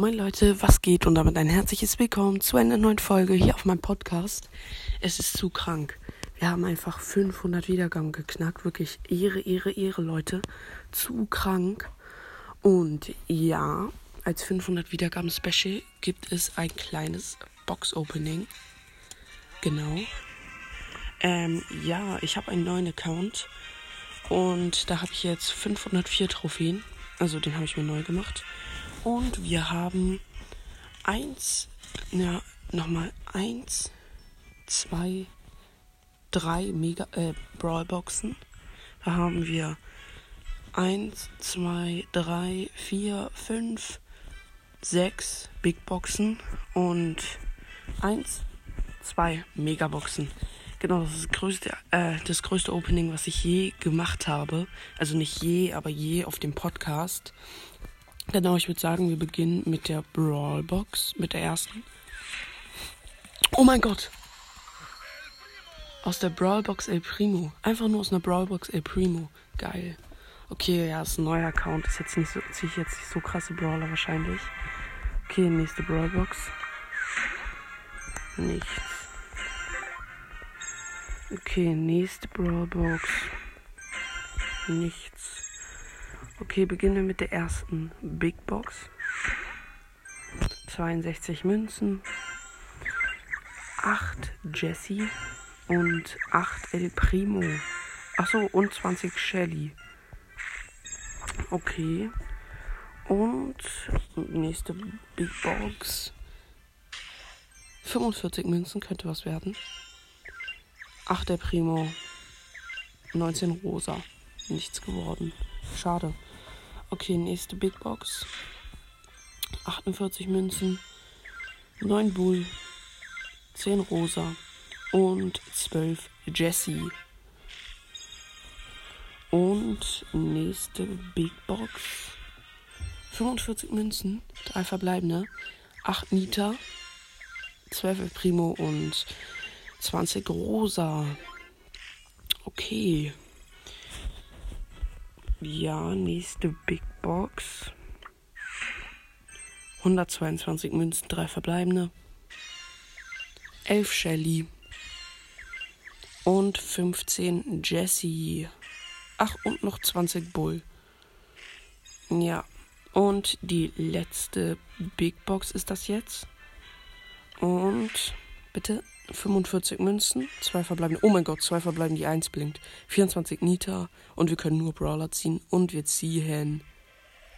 Moin Leute, was geht und damit ein herzliches Willkommen zu einer neuen Folge hier auf meinem Podcast. Es ist zu krank. Wir haben einfach 500 Wiedergaben geknackt. Wirklich Ehre, Ehre, Ehre, Leute. Zu krank. Und ja, als 500 Wiedergaben Special gibt es ein kleines Box Opening. Genau. Ähm, ja, ich habe einen neuen Account. Und da habe ich jetzt 504 Trophäen. Also den habe ich mir neu gemacht. Und wir haben eins, ja, nochmal eins, zwei, drei Mega, äh, Brawlboxen. Da haben wir eins, zwei, drei, vier, fünf, sechs Big Boxen und eins, zwei Megaboxen. Genau, das ist das größte, äh, das größte Opening, was ich je gemacht habe. Also nicht je, aber je auf dem Podcast. Genau, ich würde sagen, wir beginnen mit der Brawlbox, mit der ersten. Oh mein Gott! Aus der Brawlbox El Primo. Einfach nur aus einer Brawlbox El Primo. Geil. Okay, ja, ist ein neuer Account. Ist jetzt nicht so, ziehe ich jetzt nicht so krasse Brawler wahrscheinlich. Okay, nächste Brawlbox. Nichts. Okay, nächste Brawlbox. Nichts. Okay, beginnen wir mit der ersten Big Box. 62 Münzen, 8 Jesse und 8 El Primo. Achso, und 20 Shelly. Okay. Und nächste Big Box. 45 Münzen könnte was werden. 8 El Primo. 19 Rosa. Nichts geworden. Schade. Okay, nächste Big Box. 48 Münzen, 9 Bull, 10 Rosa und 12 Jesse. Und nächste Big Box. 45 Münzen, 3 verbleibende, 8 Nita, 12 El Primo und 20 Rosa. Okay. Ja, nächste Big Box. 122 Münzen, 3 verbleibende. 11 Shelly. Und 15 Jesse. Ach, und noch 20 Bull. Ja. Und die letzte Big Box ist das jetzt. Und bitte 45 Münzen, zwei verbleiben. Oh mein Gott, zwei verbleiben, die 1 blinkt. 24 Nita und wir können nur Brawler ziehen und wir ziehen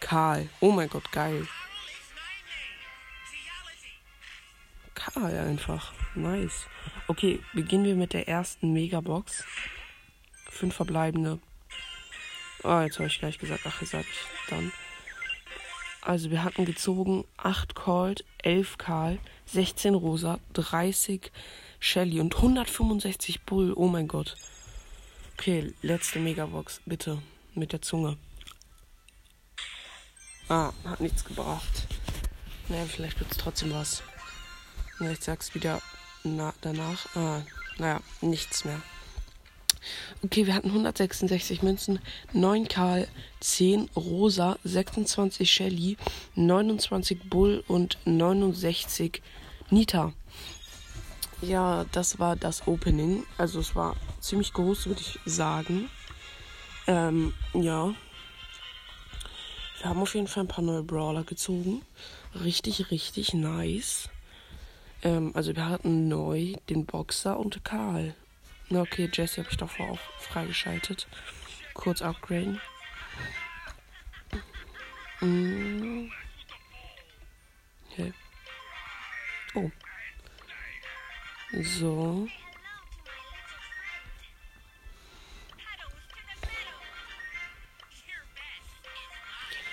Karl. Oh mein Gott, geil. Karl einfach. Nice. Okay, beginnen wir mit der ersten Megabox. Fünf verbleibende. Oh, jetzt habe ich gleich gesagt. Ach, sag ich dann. Also wir hatten gezogen 8 Cold, 11 Karl, 16 Rosa, 30 Shelly und 165 Bull. Oh mein Gott. Okay, letzte Megabox, bitte. Mit der Zunge. Ah, hat nichts gebracht. Naja, vielleicht wird es trotzdem was. Na, ich sag's wieder na, danach. Ah, naja, nichts mehr. Okay, wir hatten 166 Münzen, 9 Karl, 10 Rosa, 26 Shelly, 29 Bull und 69 Nita. Ja, das war das Opening. Also es war ziemlich groß, würde ich sagen. Ähm, ja. Wir haben auf jeden Fall ein paar neue Brawler gezogen. Richtig, richtig nice. Ähm, also wir hatten neu den Boxer und Karl. Okay, Jesse habe ich davor auch freigeschaltet. Kurz upgraden. Mm. Okay. Oh. So.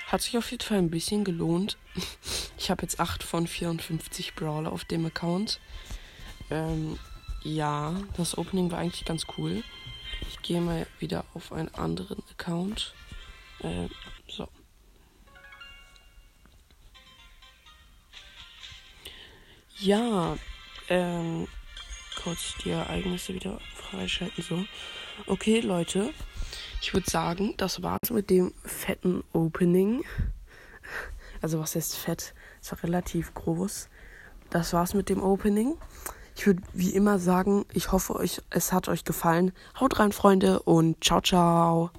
Hat sich auf jeden Fall ein bisschen gelohnt. Ich habe jetzt 8 von 54 Brawler auf dem Account. Ähm, ja, das Opening war eigentlich ganz cool. Ich gehe mal wieder auf einen anderen Account. Äh, so. Ja, ähm, kurz die Ereignisse wieder freischalten. So. Okay, Leute. Ich würde sagen, das war's mit dem fetten Opening. Also was heißt fett? War relativ groß. Das war's mit dem Opening. Ich würde wie immer sagen, ich hoffe, euch, es hat euch gefallen. Haut rein, Freunde, und ciao, ciao.